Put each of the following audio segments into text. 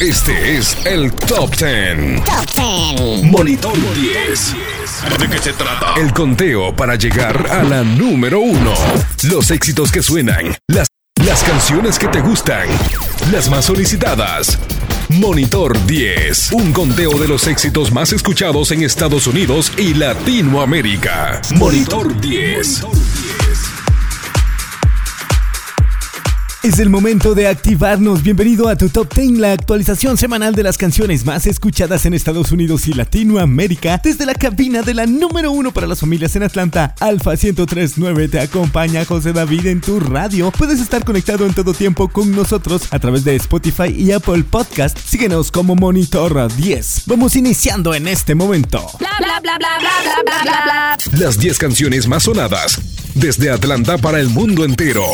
Este es el Top 10. Top 10. Monitor 10. ¿De qué se trata? El conteo para llegar a la número uno. Los éxitos que suenan. Las, las canciones que te gustan. Las más solicitadas. Monitor 10. Un conteo de los éxitos más escuchados en Estados Unidos y Latinoamérica. Monitor 10. Es el momento de activarnos. Bienvenido a tu Top 10, la actualización semanal de las canciones más escuchadas en Estados Unidos y Latinoamérica. Desde la cabina de la número uno para las familias en Atlanta, Alfa 1039 te acompaña José David en tu radio. Puedes estar conectado en todo tiempo con nosotros a través de Spotify y Apple Podcast. Síguenos como Monitor 10. Vamos iniciando en este momento. Bla bla bla bla bla bla bla bla. Las 10 canciones más sonadas desde Atlanta para el mundo entero.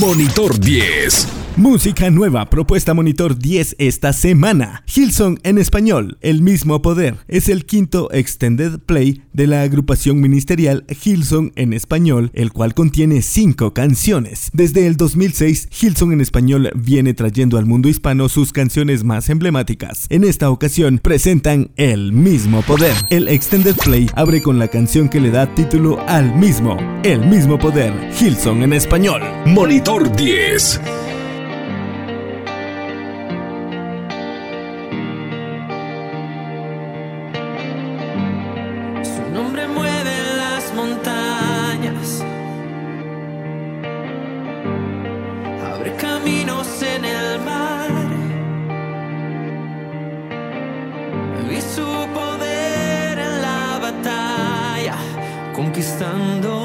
Monitor 10 series. Música nueva, propuesta Monitor 10 esta semana. Hilson en español, El mismo poder. Es el quinto extended play de la agrupación ministerial Hilson en español, el cual contiene cinco canciones. Desde el 2006, Hilson en español viene trayendo al mundo hispano sus canciones más emblemáticas. En esta ocasión presentan El mismo poder. El extended play abre con la canción que le da título al mismo, El mismo poder. Hilson en español. Monitor 10. estando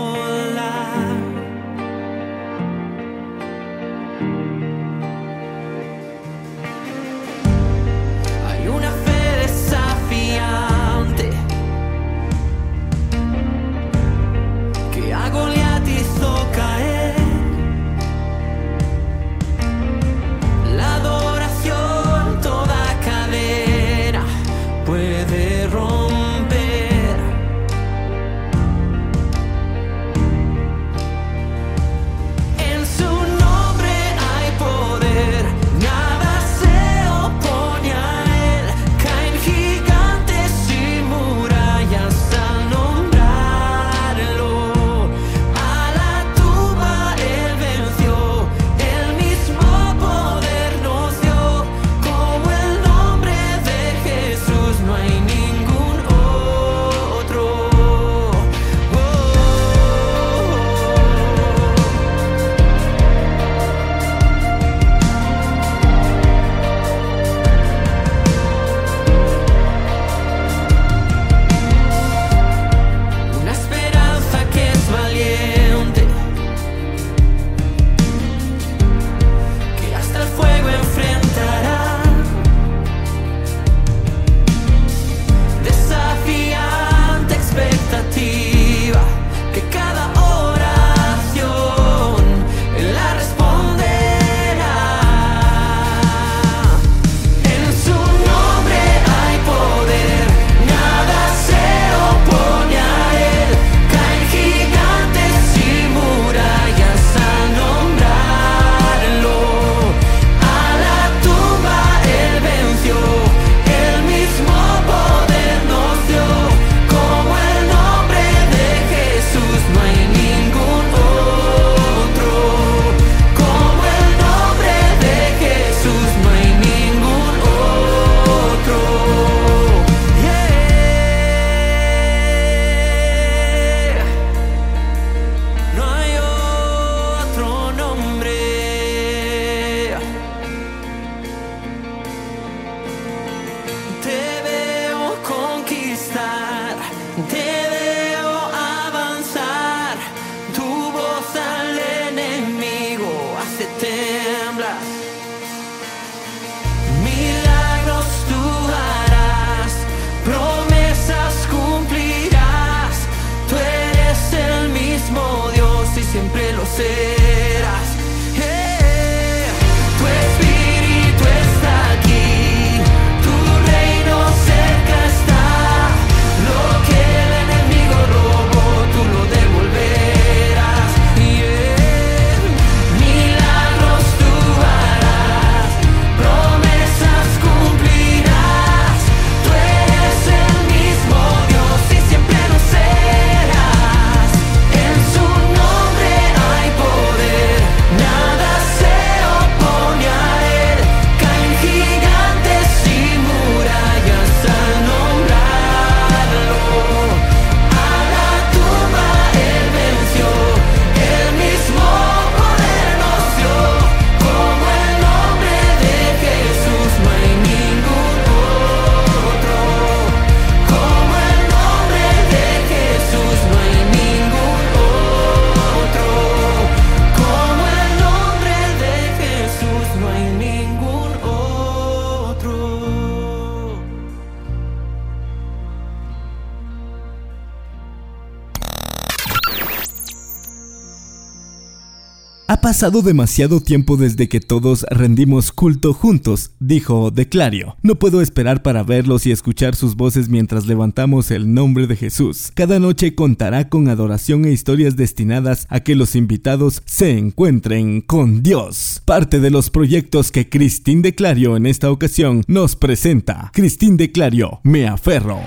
pasado demasiado tiempo desde que todos rendimos culto juntos, dijo Declario. No puedo esperar para verlos y escuchar sus voces mientras levantamos el nombre de Jesús. Cada noche contará con adoración e historias destinadas a que los invitados se encuentren con Dios. Parte de los proyectos que Cristín Declario en esta ocasión nos presenta. Cristín Declario, me aferro.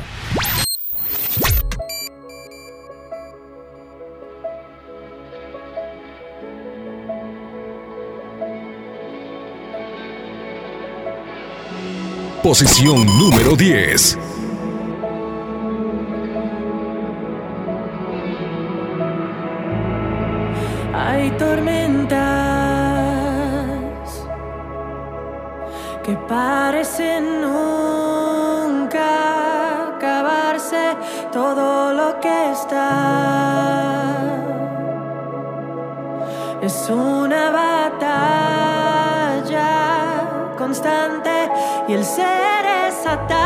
Posición número 10. Hay tormentas que parecen nunca acabarse todo lo que está. Es una batalla constante y el ser es atado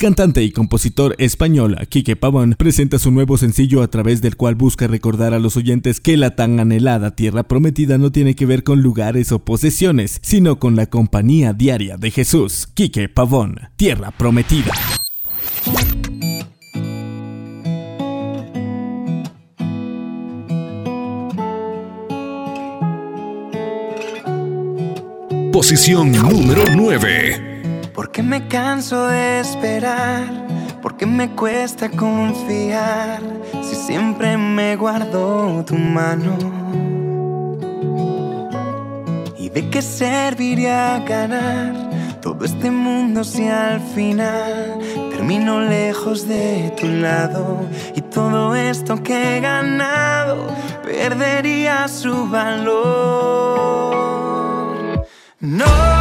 cantante y compositor español Quique Pavón presenta su nuevo sencillo a través del cual busca recordar a los oyentes que la tan anhelada tierra prometida no tiene que ver con lugares o posesiones, sino con la compañía diaria de Jesús. Quique Pavón, Tierra Prometida. Posición número 9. Porque me canso de esperar, porque me cuesta confiar, si siempre me guardo tu mano. ¿Y de qué serviría ganar todo este mundo si al final termino lejos de tu lado? Y todo esto que he ganado perdería su valor. No,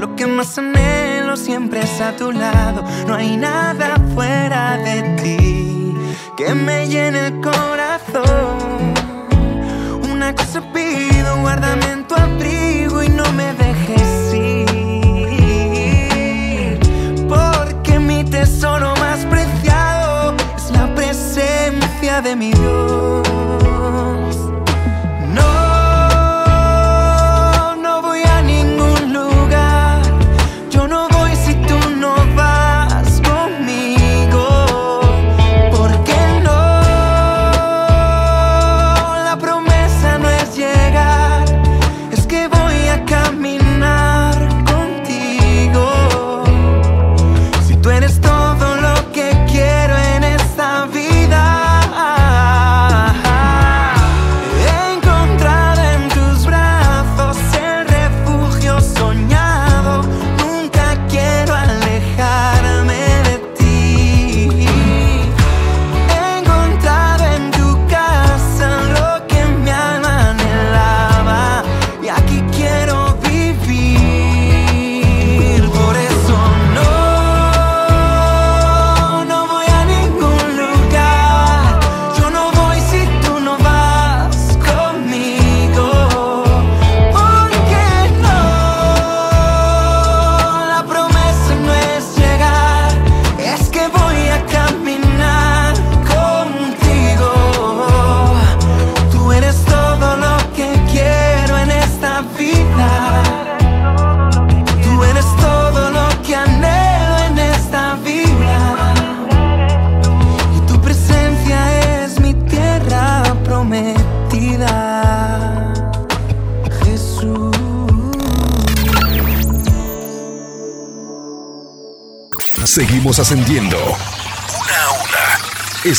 Lo que más anhelo siempre es a tu lado. No hay nada fuera de ti que me llene el corazón. Una cosa pido, guárdame en tu abrigo y no me dejes ir. Porque mi tesoro más preciado es la presencia de mi Dios.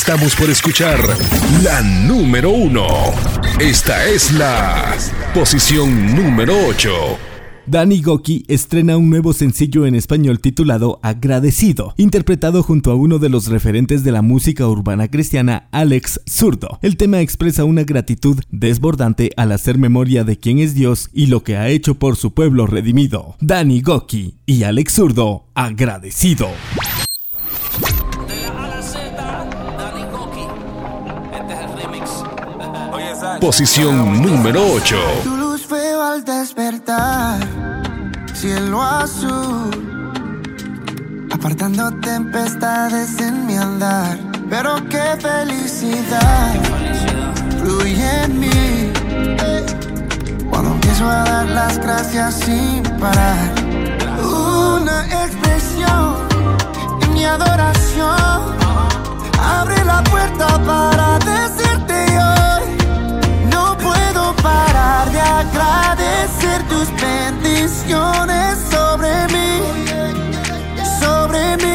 Estamos por escuchar la número uno. Esta es la posición número 8. Danny Goki estrena un nuevo sencillo en español titulado Agradecido, interpretado junto a uno de los referentes de la música urbana cristiana, Alex Zurdo. El tema expresa una gratitud desbordante al hacer memoria de quién es Dios y lo que ha hecho por su pueblo redimido. Danny Goki y Alex Zurdo, Agradecido. Posición número 8. Tu luz veo al despertar, cielo azul, apartando tempestades en mi andar. Pero qué felicidad fluye en mí cuando empiezo a dar las gracias sin parar. Una expresión en mi adoración abre la puerta para decirte agradecer tus bendiciones sobre mí, sobre mí.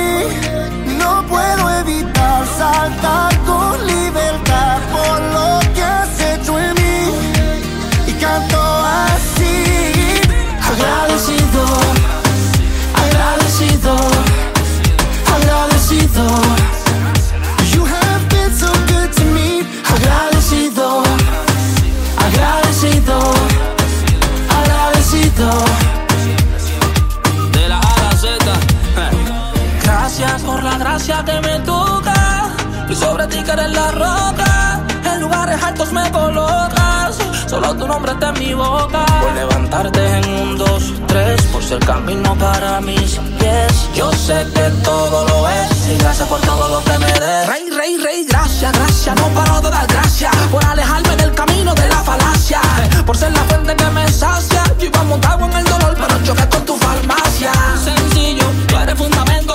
En lugares altos me colocas. Solo tu nombre está en mi boca. Por levantarte en un, dos, tres. Por ser camino para mis pies. Yo sé que todo lo es. Y gracias por todo lo que me des. Rey, rey, rey, gracias, gracias. No paro de dar gracias. Por alejarme del camino de la falacia. Por ser la fuente que me sacia. Yo iba montado en el dolor, pero choqué con tu farmacia. Sencillo, tú eres fundamento,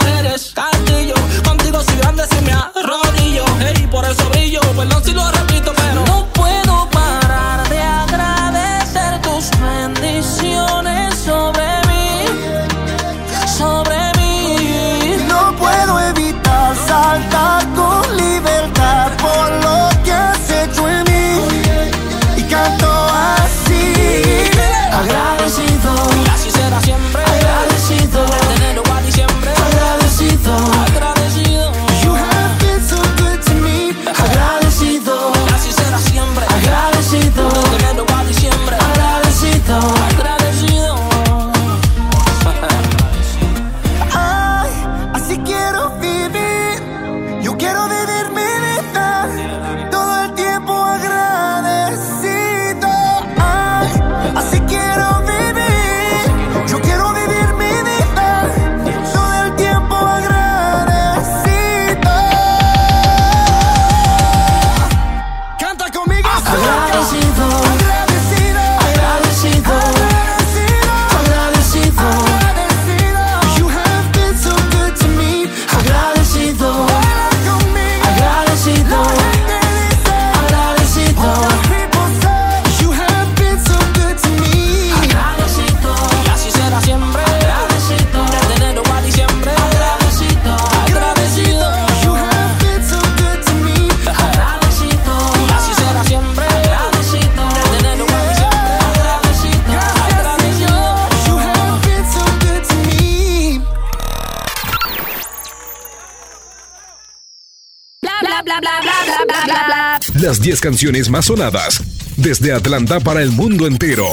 Las 10 canciones más sonadas desde Atlanta para el mundo entero.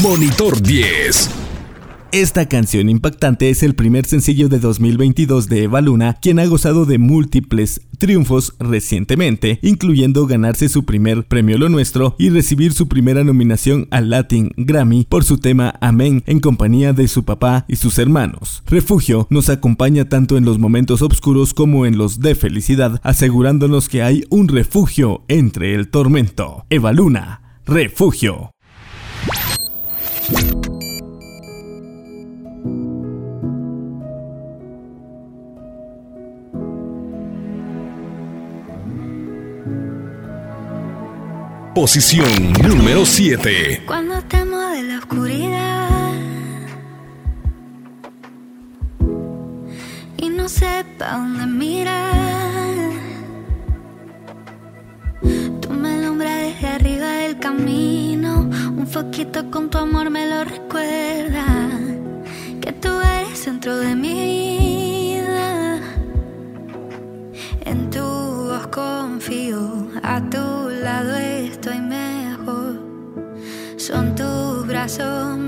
Monitor 10. Esta canción impactante es el primer sencillo de 2022 de Eva Luna, quien ha gozado de múltiples triunfos recientemente, incluyendo ganarse su primer premio Lo Nuestro y recibir su primera nominación al Latin Grammy por su tema Amén en compañía de su papá y sus hermanos. Refugio nos acompaña tanto en los momentos oscuros como en los de felicidad, asegurándonos que hay un refugio entre el tormento. Eva Luna, Refugio. Posición número 7. Cuando temo de la oscuridad y no sepa dónde mirar, tú me alumbras desde arriba del camino. Un foquito con tu amor me lo recuerda. Que tú eres centro de mi So.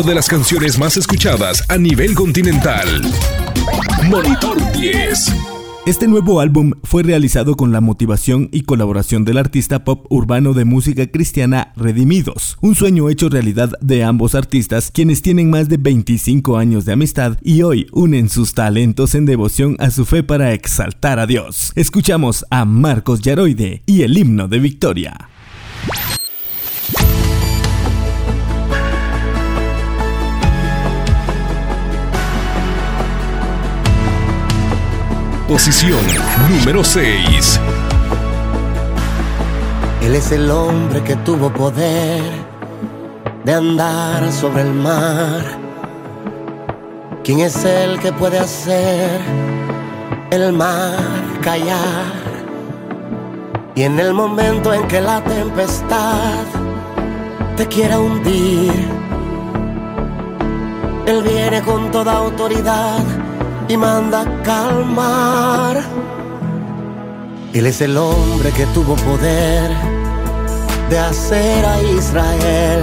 De las canciones más escuchadas a nivel continental. Monitor 10. Este nuevo álbum fue realizado con la motivación y colaboración del artista pop urbano de música cristiana Redimidos, un sueño hecho realidad de ambos artistas quienes tienen más de 25 años de amistad y hoy unen sus talentos en devoción a su fe para exaltar a Dios. Escuchamos a Marcos Yaroide y el himno de victoria. Posición número 6. Él es el hombre que tuvo poder de andar sobre el mar. ¿Quién es el que puede hacer el mar callar? Y en el momento en que la tempestad te quiera hundir, Él viene con toda autoridad y manda calmar. Él es el hombre que tuvo poder de hacer a Israel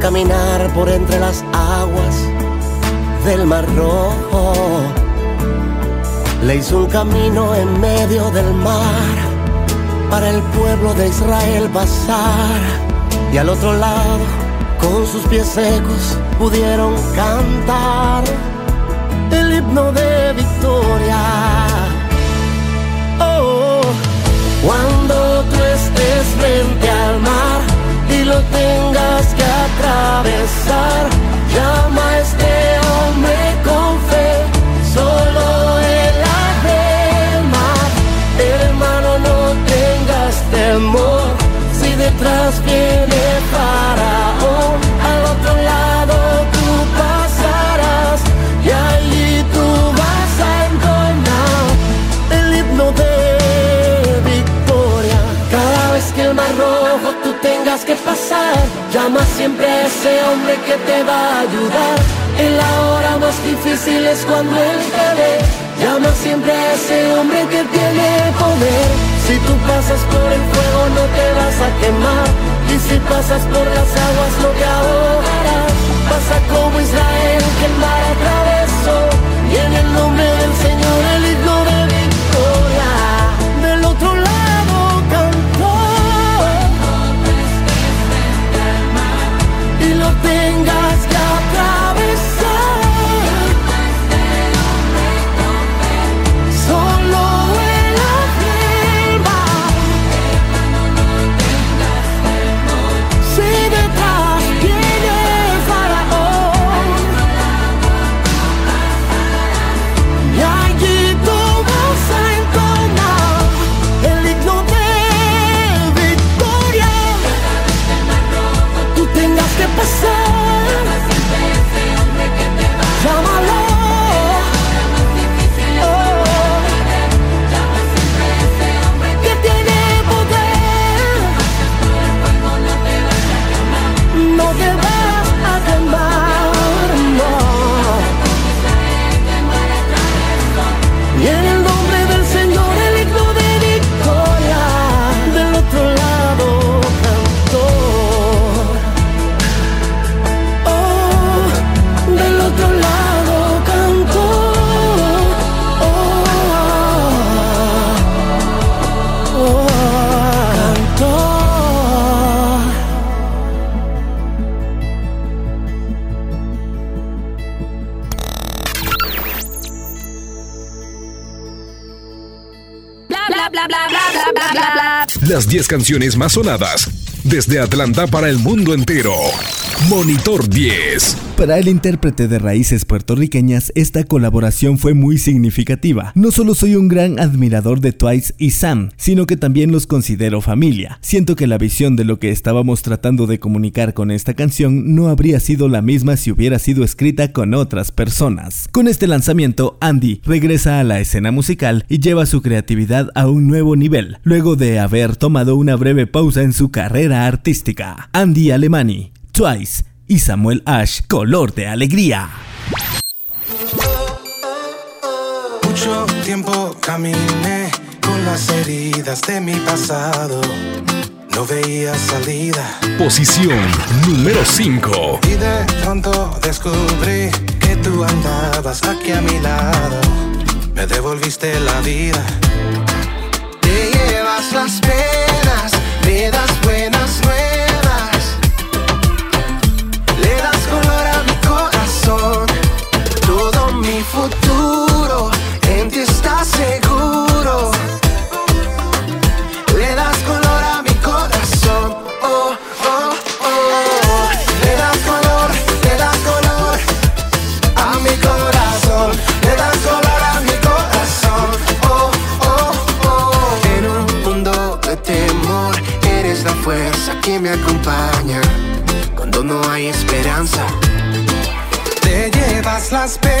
caminar por entre las aguas del mar rojo. Le hizo un camino en medio del mar para el pueblo de Israel pasar. Y al otro lado, con sus pies secos, pudieron cantar el himno de victoria. Oh, cuando tú estés frente al mar y lo tengas que atravesar, llama este hombre con fe, solo él mar. Hermano, no tengas temor, si detrás viene tengas que pasar, llama siempre a ese hombre que te va a ayudar. En la hora más difícil es cuando él te ve. Llama siempre a ese hombre que tiene poder. Si tú pasas por el fuego no te vas a quemar. Y si pasas por las aguas no te ahogarás. Pasa como Israel que el mar atravesó. Y en el nombre del Señor el Las 10 canciones más sonadas desde Atlanta para el mundo entero. Monitor 10. Para el intérprete de raíces puertorriqueñas, esta colaboración fue muy significativa. No solo soy un gran admirador de Twice y Sam, sino que también los considero familia. Siento que la visión de lo que estábamos tratando de comunicar con esta canción no habría sido la misma si hubiera sido escrita con otras personas. Con este lanzamiento, Andy regresa a la escena musical y lleva su creatividad a un nuevo nivel, luego de haber tomado una breve pausa en su carrera artística. Andy Alemani, Twice y Samuel Ash, Color de Alegría. Mucho tiempo caminé con las heridas de mi pasado. No veía salida. Posición número 5. Y de pronto descubrí que tú andabas aquí a mi lado. Me devolviste la vida. Te llevas las penas, me das buenas nuevas. Mi futuro en ti está seguro. Le das color a mi corazón. Oh, oh, oh. Le das color, le das color a mi corazón. Le das color a mi corazón. Oh, oh, oh. En un mundo de temor, eres la fuerza que me acompaña. Cuando no hay esperanza. Te llevas las penas,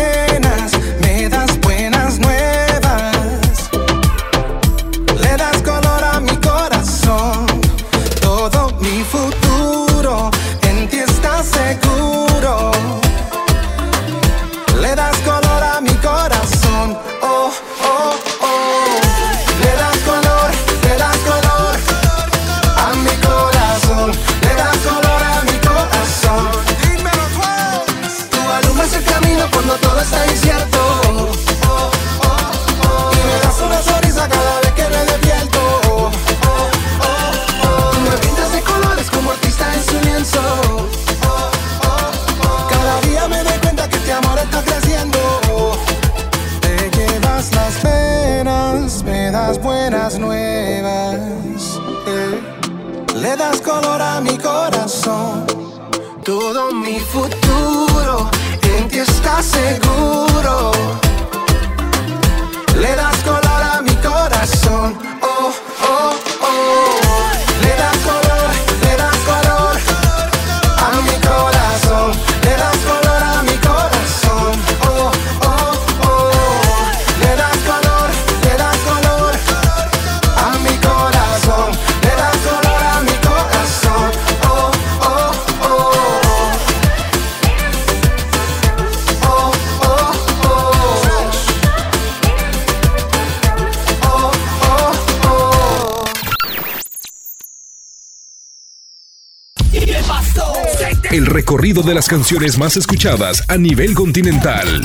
El recorrido de las canciones más escuchadas a nivel continental.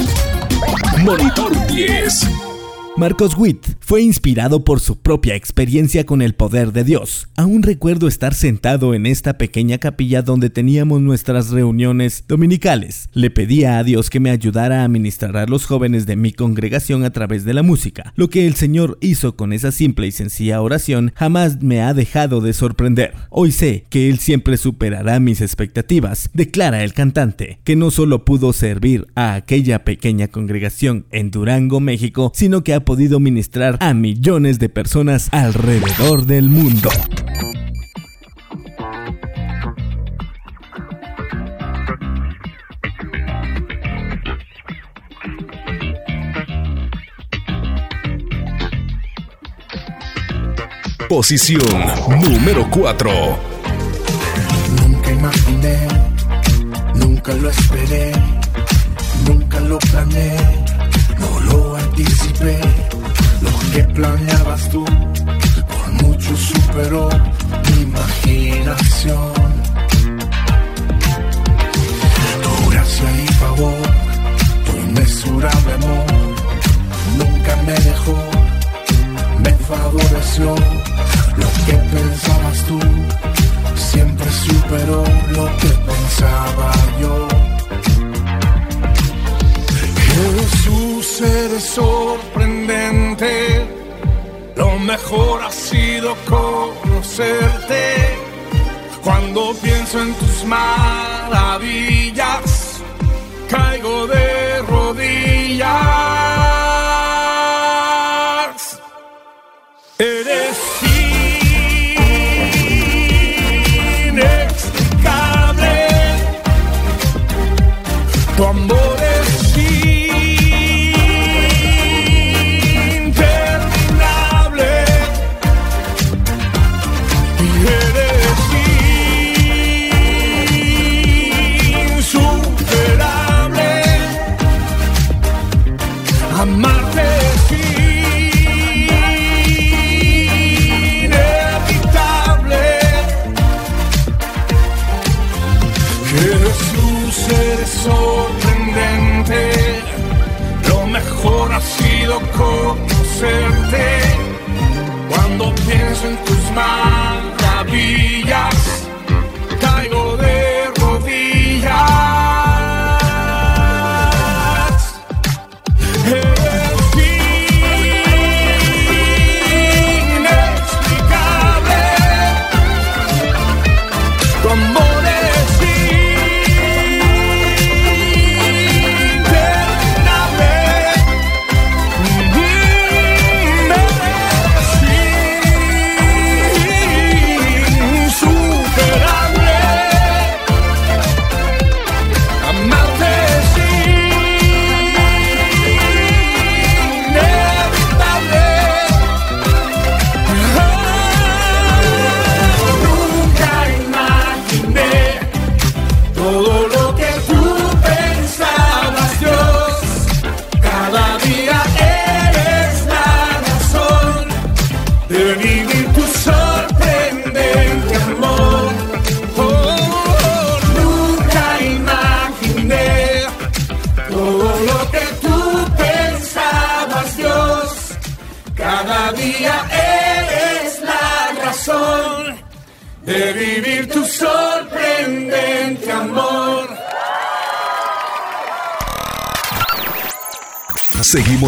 Monitor 10. Marcos Witt fue inspirado por su propia experiencia con el poder de Dios. Aún recuerdo estar sentado en esta pequeña capilla donde teníamos nuestras reuniones dominicales. Le pedía a Dios que me ayudara a ministrar a los jóvenes de mi congregación a través de la música. Lo que el Señor hizo con esa simple y sencilla oración jamás me ha dejado de sorprender. Hoy sé que Él siempre superará mis expectativas, declara el cantante, que no solo pudo servir a aquella pequeña congregación en Durango, México, sino que ha podido ministrar a millones de personas alrededor del mundo. Posición número 4. Nunca imaginé, nunca lo esperé, nunca lo planeé, anticipé. Lo que planeabas tú, por mucho superó mi imaginación. Tu gracia y favor, tu inmesurable amor, nunca me dejó, me favoreció. ser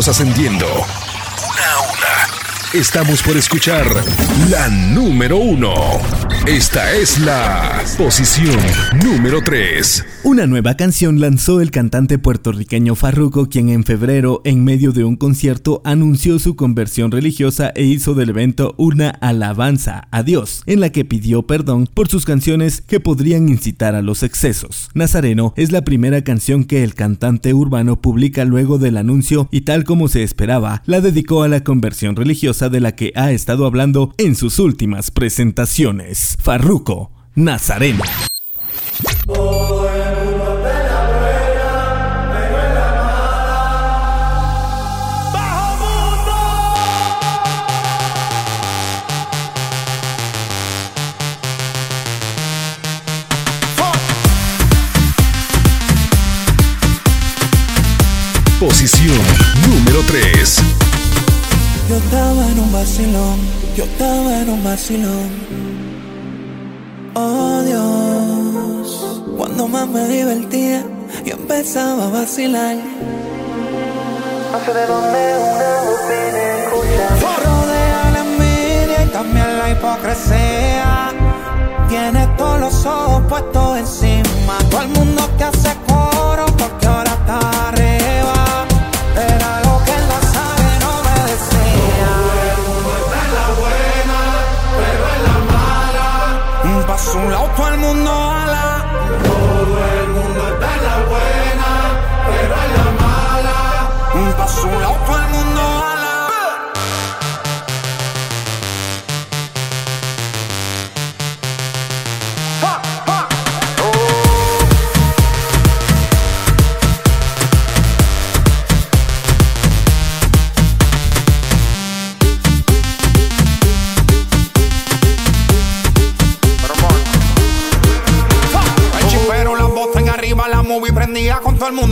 Ascendiendo. Estamos por escuchar la número uno. Esta es la posición número 3. Una nueva canción lanzó el cantante puertorriqueño Farruko, quien en febrero, en medio de un concierto, anunció su conversión religiosa e hizo del evento una alabanza a Dios, en la que pidió perdón por sus canciones que podrían incitar a los excesos. Nazareno es la primera canción que el cantante urbano publica luego del anuncio y tal como se esperaba, la dedicó a la conversión religiosa de la que ha estado hablando en sus últimas presentaciones. Farruko, Nazareno. Vacilón. Oh Dios, cuando más me divertía, yo empezaba a vacilar. No sé de dónde una voz viene. Rodea la envidia y también la hipocresía. Tiene todos los ojos puestos encima. Todo el mundo que hace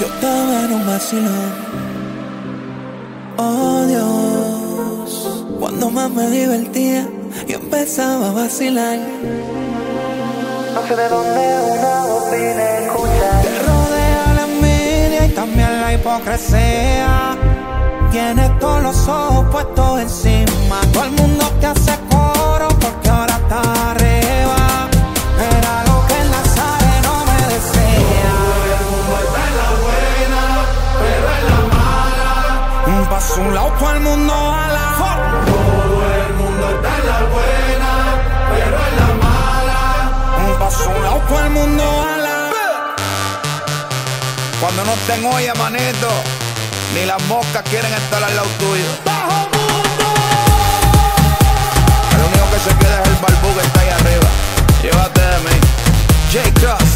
yo estaba en un vacilón. Oh Dios, cuando más me divertía, yo empezaba a vacilar. No sé de dónde una voz vine a escuchar. Te rodea la envidia y también la hipocresía. Tienes todos los ojos puestos encima. Todo el mundo te hace Un lado, todo el mundo a la Todo el mundo está en la buena, pero en la mala. Un paso un lado, el mundo a la Cuando no estén olla, manito, ni las moscas quieren estar al lado tuyo. El único que se queda es el barbú que está ahí arriba. Llévate de mí. J. Cross.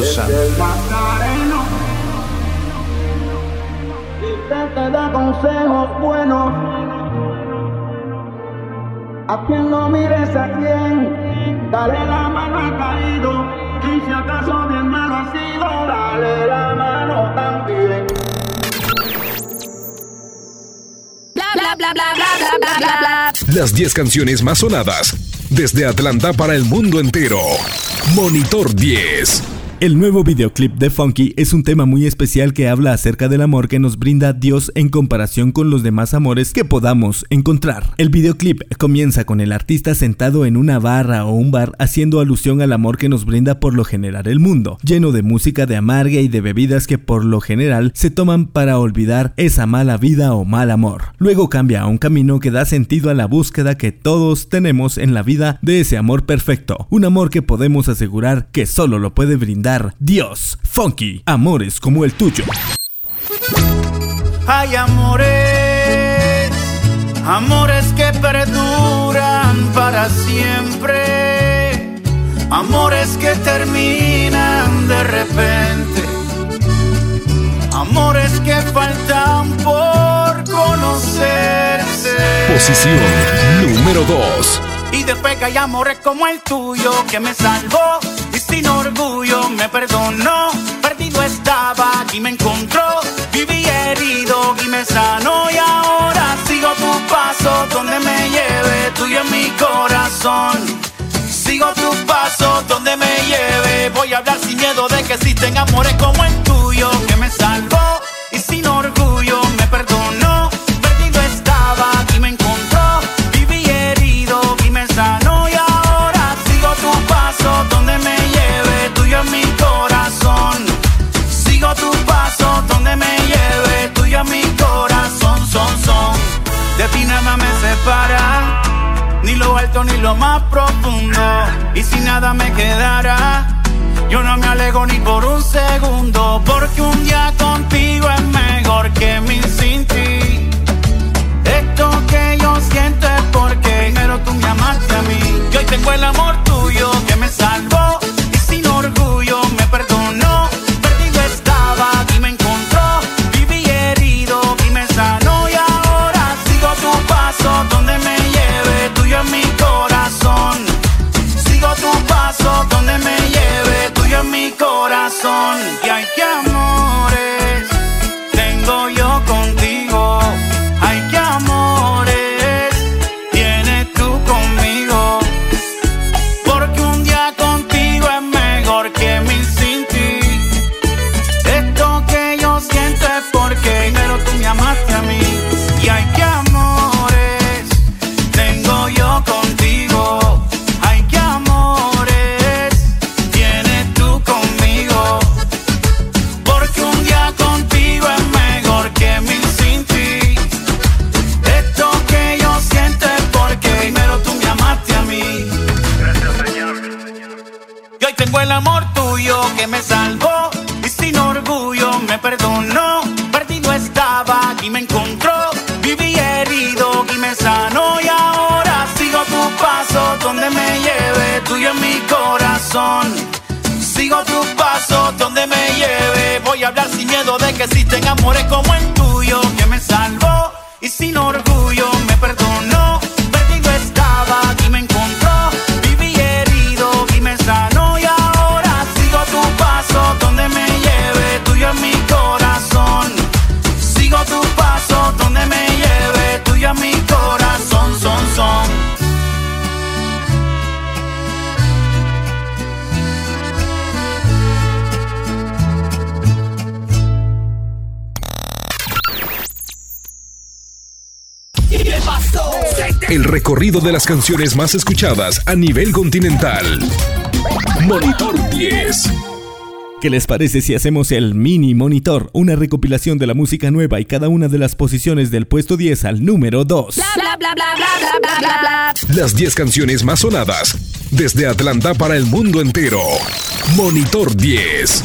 Espíritu Santo. te da consejos buenos. A quien no mires a quien, dale la mano al caído. Y si acaso bien malo ha sido, dale la mano también. Bla bla bla bla bla bla bla bla. Las 10 canciones más sonadas desde Atlanta para el mundo entero. Monitor 10. El nuevo videoclip de Funky es un tema muy especial que habla acerca del amor que nos brinda Dios en comparación con los demás amores que podamos encontrar. El videoclip comienza con el artista sentado en una barra o un bar haciendo alusión al amor que nos brinda por lo general el mundo, lleno de música de amarga y de bebidas que por lo general se toman para olvidar esa mala vida o mal amor. Luego cambia a un camino que da sentido a la búsqueda que todos tenemos en la vida de ese amor perfecto, un amor que podemos asegurar que solo lo puede brindar Dios. Funky, amores como el tuyo. Hay amores, amores que perduran para siempre, amores que terminan de repente, amores que faltan por conocerse. Posición número 2. Y después que hay amores como el tuyo que me salvó y sin orgullo me perdonó. Perdido estaba y me encontró. Viví herido y me sanó. Y ahora sigo tu paso donde me lleve, tuyo en mi corazón. Sigo tu paso donde me lleve. Voy a hablar sin miedo de que existen amores como el tuyo que me salvó tuyo que me salvó y sin orgullo me perdonó. Perdido estaba y me encontró. Viví herido y me sanó y ahora sigo tu paso donde me lleve tuyo en mi corazón. Sigo tus pasos donde me lleve. Voy a hablar sin miedo de que existen amores como el tuyo que me salvó y sin orgullo El recorrido de las canciones más escuchadas a nivel continental. Monitor 10. ¿Qué les parece si hacemos el mini monitor? Una recopilación de la música nueva y cada una de las posiciones del puesto 10 al número 2. Bla bla bla bla bla bla bla bla. Las 10 canciones más sonadas desde Atlanta para el mundo entero. Monitor 10.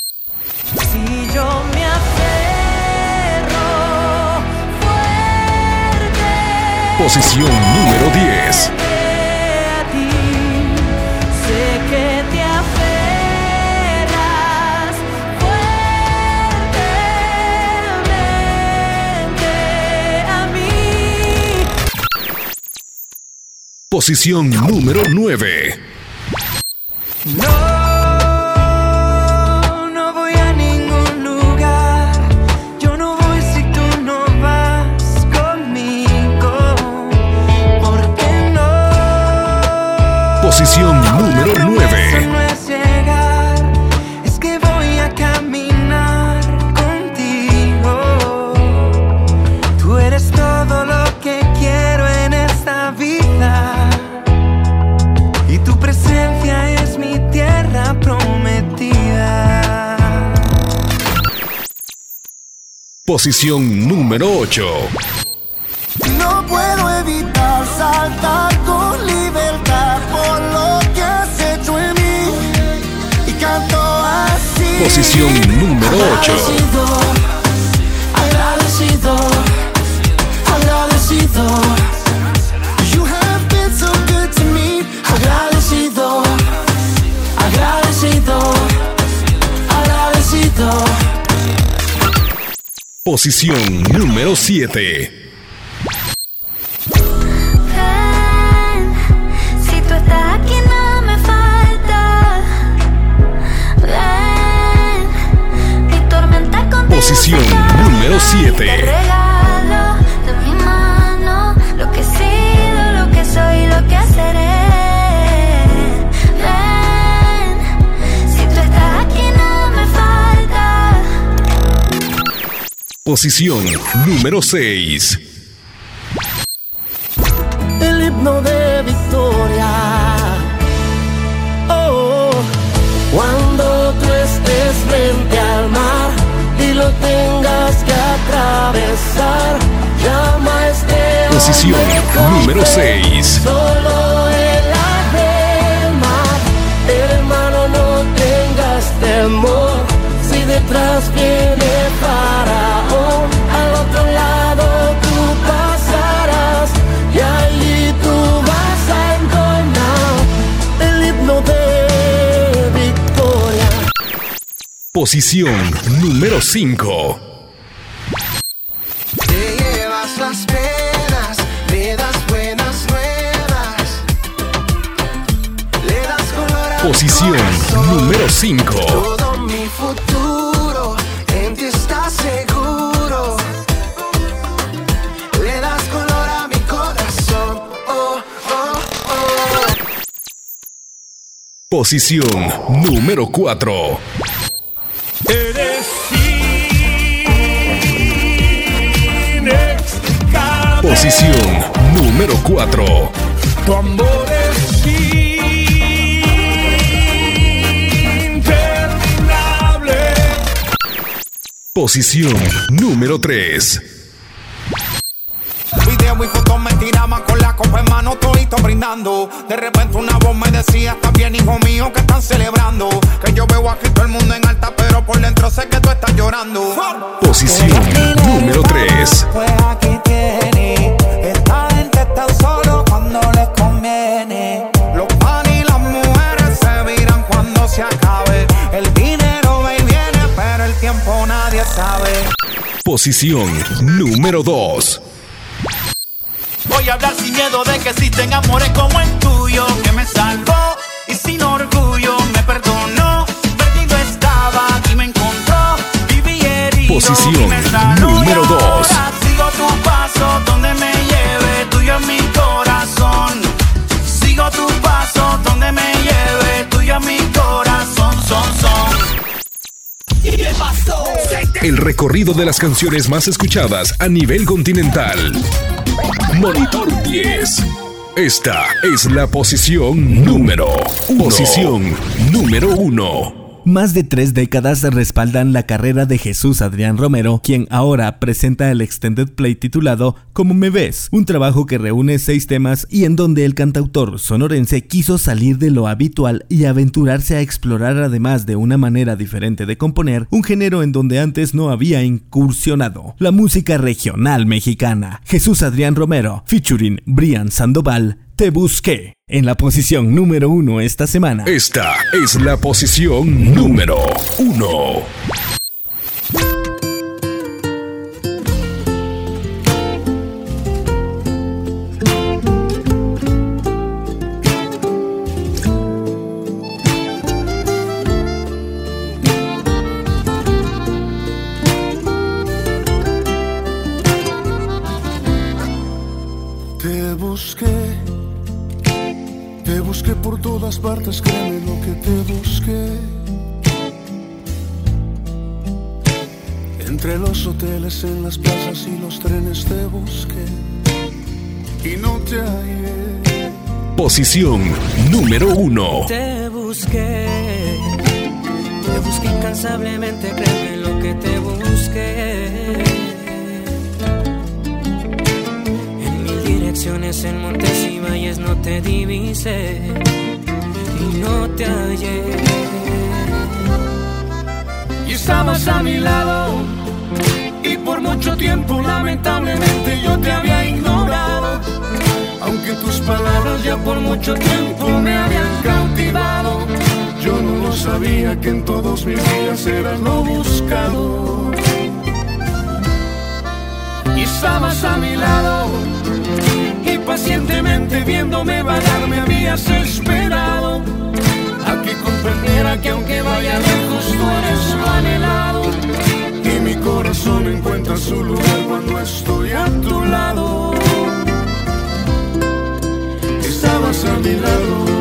Posición número 10. a ti, sé que te aferras fuertemente a mí. Posición número 9. No, no Posición número 8. No puedo evitar saltar con libertad por lo que has hecho en mí. Y canto así. Posición número 8. Agradecido, agradecido. You have been so good to me. Agradecido, agradecido, agradecido. Mi tormenta contigo Posición se calma. número 7. Posición número 6. el himno de victoria. Oh, cuando tú estés frente al mar y lo tengas que atravesar, llama a este Posición número fe. 6. Solo el del mar, hermano, no tengas temor. Si detrás viene Faraón, Posición número 5. Te llevas las penas, le das buenas nuevas. Le das color a Posición corazón. número 5. Todo mi futuro en ti está seguro. Le das color a mi corazón. Oh, oh, oh. Posición número 4. Posición número 4. Tu amor es interminable. Posición número 3. Video y fotos tiraban con la copa en mano, todito brindando. De repente una voz me decía, está bien hijo mío, que están celebrando. Que yo veo aquí todo el mundo en alta, pero por dentro sé que tú estás llorando. Posición número 3. Pues aquí tiene. Esta gente está solo cuando les conviene. Los pan y las mujeres se viran cuando se acabe. El dinero va y viene, pero el tiempo nadie sabe. Posición número 2 voy a hablar sin miedo de que existen amores como el tuyo, que me salvó y sin orgullo me perdonó. Perdido estaba y me encontró, viví herido. Posición y me número 2. El recorrido de las canciones más escuchadas a nivel continental. Monitor 10. Esta es la posición número uno. Posición número 1. Más de tres décadas respaldan la carrera de Jesús Adrián Romero, quien ahora presenta el extended play titulado Como me ves, un trabajo que reúne seis temas y en donde el cantautor sonorense quiso salir de lo habitual y aventurarse a explorar además de una manera diferente de componer, un género en donde antes no había incursionado, la música regional mexicana. Jesús Adrián Romero, featuring Brian Sandoval, Te Busqué. En la posición número uno esta semana. Esta es la posición número 1. Por todas partes, créeme lo que te busqué. Entre los hoteles, en las plazas y los trenes te busqué. Y no te hallé. Posición número 1. Te busqué, te busqué incansablemente, créeme lo que te busqué. Direcciones, en montes y valles no te divisé y no te hallé. Y estabas a mi lado. Y por mucho tiempo, lamentablemente, yo te había ignorado. Aunque tus palabras ya por mucho tiempo me habían cautivado. Yo no lo sabía que en todos mis días eras lo buscado. Y estabas a mi lado. Pacientemente viéndome vagar me habías esperado. A que comprendiera que aunque vaya lejos tú eres lo anhelado. Y mi corazón encuentra su lugar cuando estoy a tu lado. Estabas a mi lado.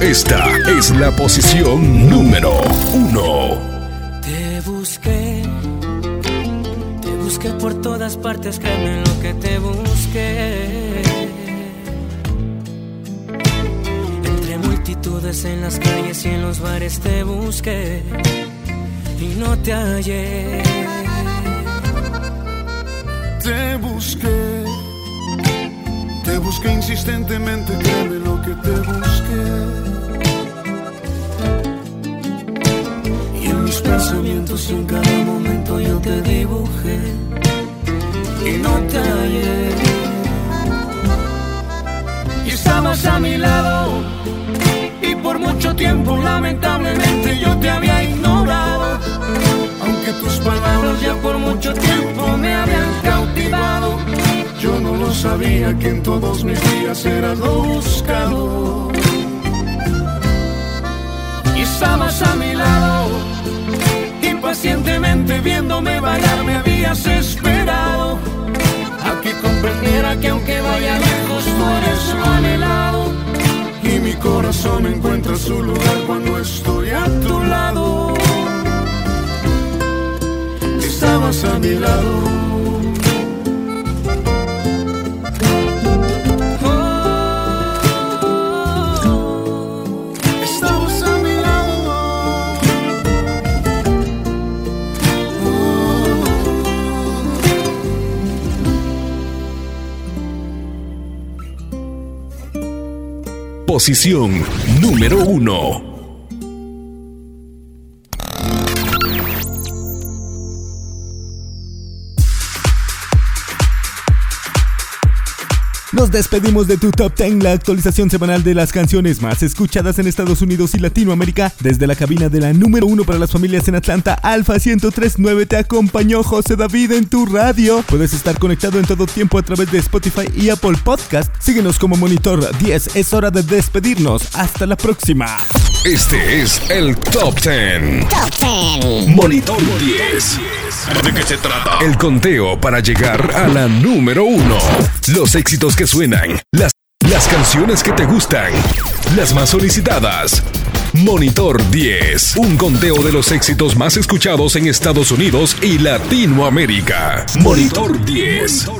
Esta es la posición número 1. Te busqué, te busqué por todas partes, créeme lo que te busqué. Entre multitudes en las calles y en los bares te busqué y no te hallé. Te busqué, busqué insistentemente, créeme lo que te busqué. Y en mis pensamientos en cada momento yo te dibujé y no te hallé. Y estabas a mi lado y por mucho tiempo lamentablemente yo te había ignorado. Aunque tus palabras ya por mucho tiempo me habían cautivado, yo no lo sabía que en todos mis días eras lo buscado. Y estabas a mi lado, impacientemente viéndome vagar me habías esperado. A que comprendiera que aunque vaya lejos tú eres su anhelado y mi corazón encuentra su lugar cuando estoy a tu lado. Estabas a mi lado. Posición número 1. Nos despedimos de tu Top 10, la actualización semanal de las canciones más escuchadas en Estados Unidos y Latinoamérica. Desde la cabina de la número 1 para las familias en Atlanta, Alfa 1039 te acompañó José David en tu radio. Puedes estar conectado en todo tiempo a través de Spotify y Apple Podcast. Síguenos como Monitor 10. Es hora de despedirnos. Hasta la próxima. Este es el Top 10. Top 10. Monitor 10. ¿De qué se trata? El conteo para llegar a la número 1. Los éxitos que suenan. Las, las canciones que te gustan. Las más solicitadas. Monitor 10. Un conteo de los éxitos más escuchados en Estados Unidos y Latinoamérica. Monitor 10.